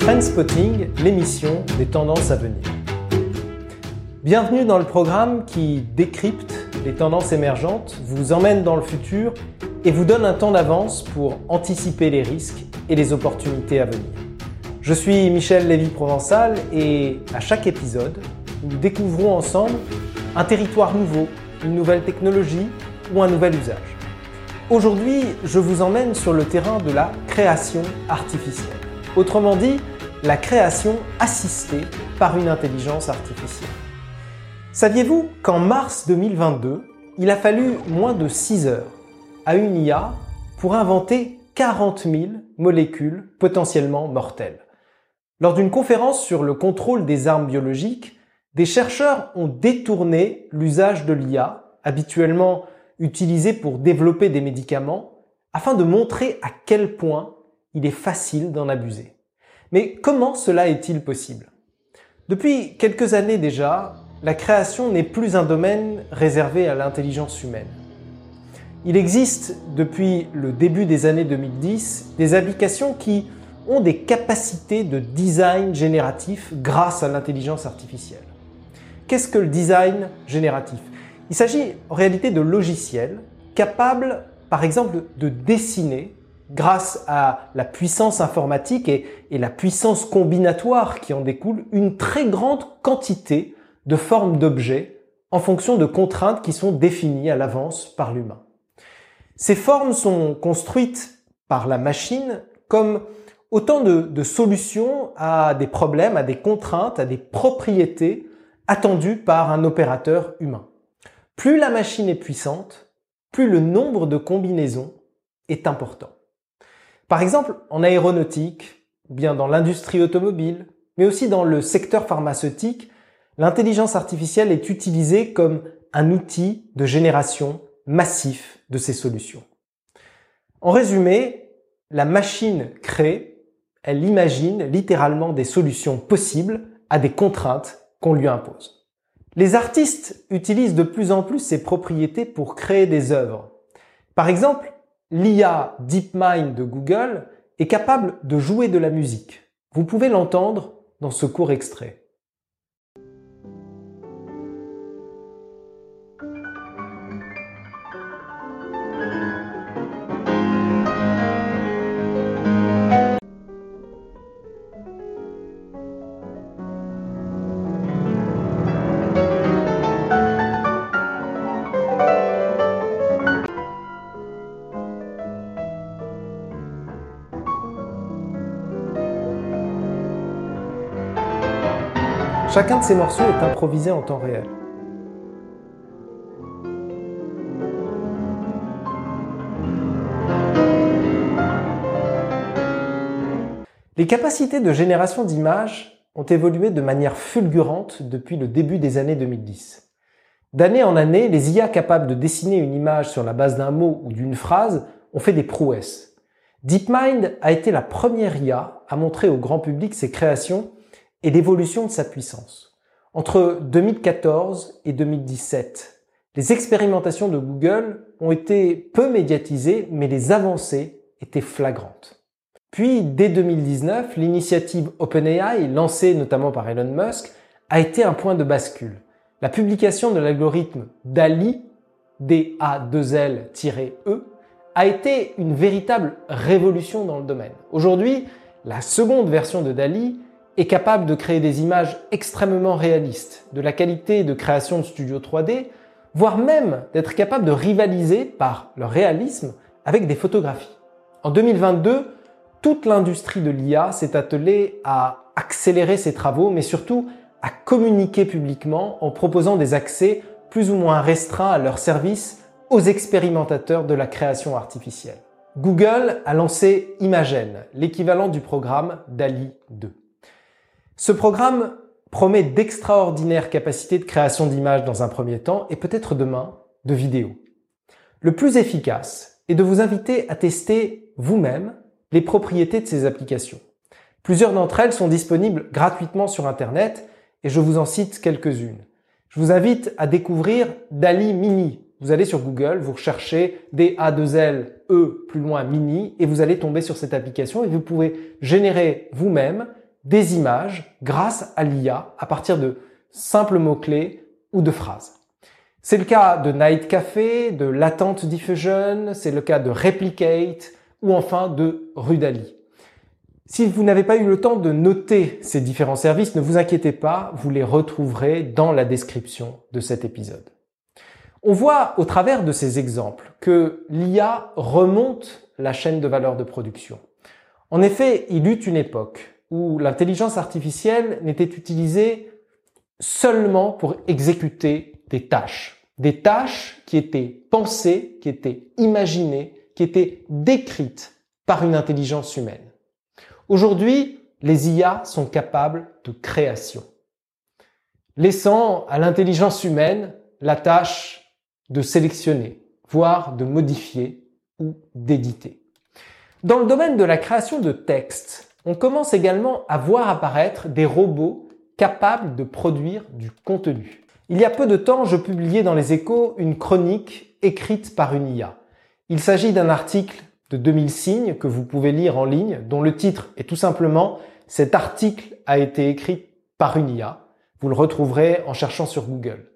Trendspotting, l'émission des tendances à venir. Bienvenue dans le programme qui décrypte les tendances émergentes, vous emmène dans le futur et vous donne un temps d'avance pour anticiper les risques et les opportunités à venir. Je suis Michel Lévy-Provençal et à chaque épisode, nous découvrons ensemble un territoire nouveau, une nouvelle technologie ou un nouvel usage. Aujourd'hui, je vous emmène sur le terrain de la création artificielle. Autrement dit, la création assistée par une intelligence artificielle. Saviez-vous qu'en mars 2022, il a fallu moins de 6 heures à une IA pour inventer 40 000 molécules potentiellement mortelles? Lors d'une conférence sur le contrôle des armes biologiques, des chercheurs ont détourné l'usage de l'IA, habituellement utilisé pour développer des médicaments, afin de montrer à quel point il est facile d'en abuser. Mais comment cela est-il possible? Depuis quelques années déjà, la création n'est plus un domaine réservé à l'intelligence humaine. Il existe depuis le début des années 2010 des applications qui ont des capacités de design génératif grâce à l'intelligence artificielle. Qu'est-ce que le design génératif? Il s'agit en réalité de logiciels capables, par exemple, de dessiner grâce à la puissance informatique et, la puissance combinatoire qui en découle, une très grande quantité de formes d'objets en fonction de contraintes qui sont définies à l'avance par l'humain. Ces formes sont construites par la machine comme autant de solutions à des problèmes, à des contraintes, à des propriétés attendu par un opérateur humain. Plus la machine est puissante, plus le nombre de combinaisons est important. Par exemple, en aéronautique, ou bien dans l'industrie automobile, mais aussi dans le secteur pharmaceutique, l'intelligence artificielle est utilisée comme un outil de génération massif de ces solutions. En résumé, la machine crée, elle imagine littéralement des solutions possibles à des contraintes qu'on lui impose. Les artistes utilisent de plus en plus ces propriétés pour créer des œuvres. Par exemple, l'IA DeepMind de Google est capable de jouer de la musique. Vous pouvez l'entendre dans ce court extrait. Chacun de ces morceaux est improvisé en temps réel. Les capacités de génération d'images ont évolué de manière fulgurante depuis le début des années 2010. D'année en année, les IA capables de dessiner une image sur la base d'un mot ou d'une phrase ont fait des prouesses. DeepMind a été la première IA à montrer au grand public ses créations et l'évolution de sa puissance. Entre 2014 et 2017, les expérimentations de Google ont été peu médiatisées, mais les avancées étaient flagrantes. Puis, dès 2019, l'initiative OpenAI, lancée notamment par Elon Musk, a été un point de bascule. La publication de l'algorithme DALI, D-A-2-L-E, a été une véritable révolution dans le domaine. Aujourd'hui, la seconde version de DALI est capable de créer des images extrêmement réalistes, de la qualité de création de studio 3D, voire même d'être capable de rivaliser par leur réalisme avec des photographies. En 2022, toute l'industrie de l'IA s'est attelée à accélérer ses travaux, mais surtout à communiquer publiquement en proposant des accès plus ou moins restreints à leurs services aux expérimentateurs de la création artificielle. Google a lancé Imagen, l'équivalent du programme DALI 2. Ce programme promet d'extraordinaires capacités de création d'images dans un premier temps et peut-être demain de vidéos. Le plus efficace est de vous inviter à tester vous-même les propriétés de ces applications. Plusieurs d'entre elles sont disponibles gratuitement sur Internet et je vous en cite quelques-unes. Je vous invite à découvrir DALI Mini. Vous allez sur Google, vous recherchez D-A-2-L, E plus loin Mini et vous allez tomber sur cette application et vous pouvez générer vous-même des images grâce à l'IA à partir de simples mots-clés ou de phrases. C'est le cas de Night Café, de Latent Diffusion, c'est le cas de Replicate ou enfin de Rudali. Si vous n'avez pas eu le temps de noter ces différents services, ne vous inquiétez pas, vous les retrouverez dans la description de cet épisode. On voit au travers de ces exemples que l'IA remonte la chaîne de valeur de production. En effet, il eut une époque où l'intelligence artificielle n'était utilisée seulement pour exécuter des tâches. Des tâches qui étaient pensées, qui étaient imaginées, qui étaient décrites par une intelligence humaine. Aujourd'hui, les IA sont capables de création, laissant à l'intelligence humaine la tâche de sélectionner, voire de modifier ou d'éditer. Dans le domaine de la création de texte, on commence également à voir apparaître des robots capables de produire du contenu. Il y a peu de temps, je publiais dans les échos une chronique écrite par une IA. Il s'agit d'un article de 2000 signes que vous pouvez lire en ligne, dont le titre est tout simplement Cet article a été écrit par une IA. Vous le retrouverez en cherchant sur Google.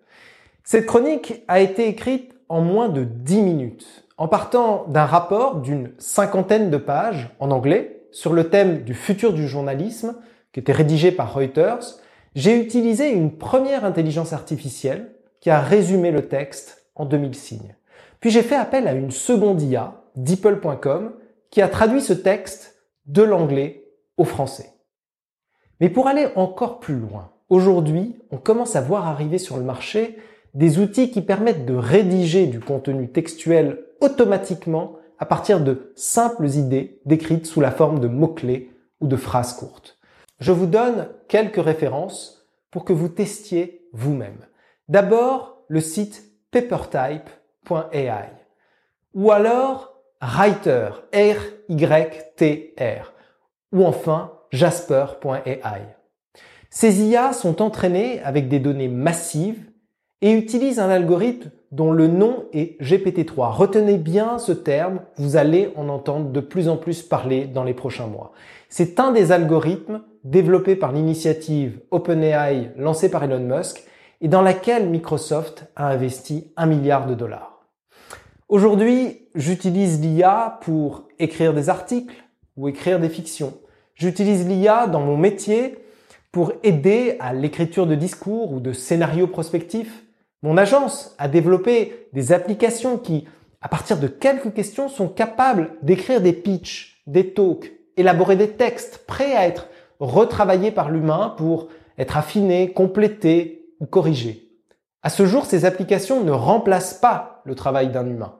Cette chronique a été écrite en moins de 10 minutes, en partant d'un rapport d'une cinquantaine de pages en anglais sur le thème du futur du journalisme, qui était rédigé par Reuters, j'ai utilisé une première intelligence artificielle qui a résumé le texte en 2000 signes. Puis j'ai fait appel à une seconde IA, DeepL.com, qui a traduit ce texte de l'anglais au français. Mais pour aller encore plus loin, aujourd'hui, on commence à voir arriver sur le marché des outils qui permettent de rédiger du contenu textuel automatiquement à partir de simples idées décrites sous la forme de mots-clés ou de phrases courtes. Je vous donne quelques références pour que vous testiez vous-même. D'abord, le site papertype.ai ou alors Writer, R-Y-T-R ou enfin Jasper.ai. Ces IA sont entraînées avec des données massives et utilisent un algorithme dont le nom est GPT-3. Retenez bien ce terme, vous allez en entendre de plus en plus parler dans les prochains mois. C'est un des algorithmes développés par l'initiative OpenAI lancée par Elon Musk et dans laquelle Microsoft a investi un milliard de dollars. Aujourd'hui, j'utilise l'IA pour écrire des articles ou écrire des fictions. J'utilise l'IA dans mon métier pour aider à l'écriture de discours ou de scénarios prospectifs mon agence a développé des applications qui, à partir de quelques questions, sont capables d'écrire des pitchs, des talks, élaborer des textes prêts à être retravaillés par l'humain pour être affinés, complétés ou corrigés. À ce jour, ces applications ne remplacent pas le travail d'un humain.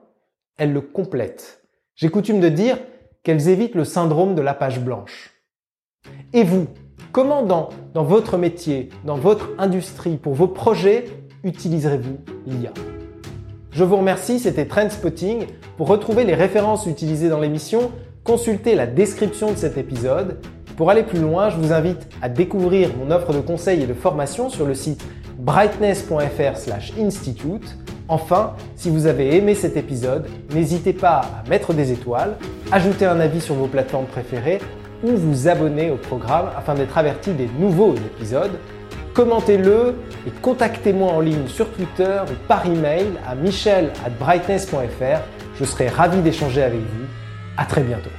Elles le complètent. J'ai coutume de dire qu'elles évitent le syndrome de la page blanche. Et vous, comment dans votre métier, dans votre industrie, pour vos projets, utiliserez-vous l'IA Je vous remercie, c'était Trendspotting. Pour retrouver les références utilisées dans l'émission, consultez la description de cet épisode. Pour aller plus loin, je vous invite à découvrir mon offre de conseils et de formation sur le site brightness.fr/institute. Enfin, si vous avez aimé cet épisode, n'hésitez pas à mettre des étoiles, ajouter un avis sur vos plateformes préférées ou vous abonner au programme afin d'être averti des nouveaux épisodes commentez-le et contactez-moi en ligne sur Twitter ou par email à michel@brightness.fr. Je serai ravi d'échanger avec vous. À très bientôt.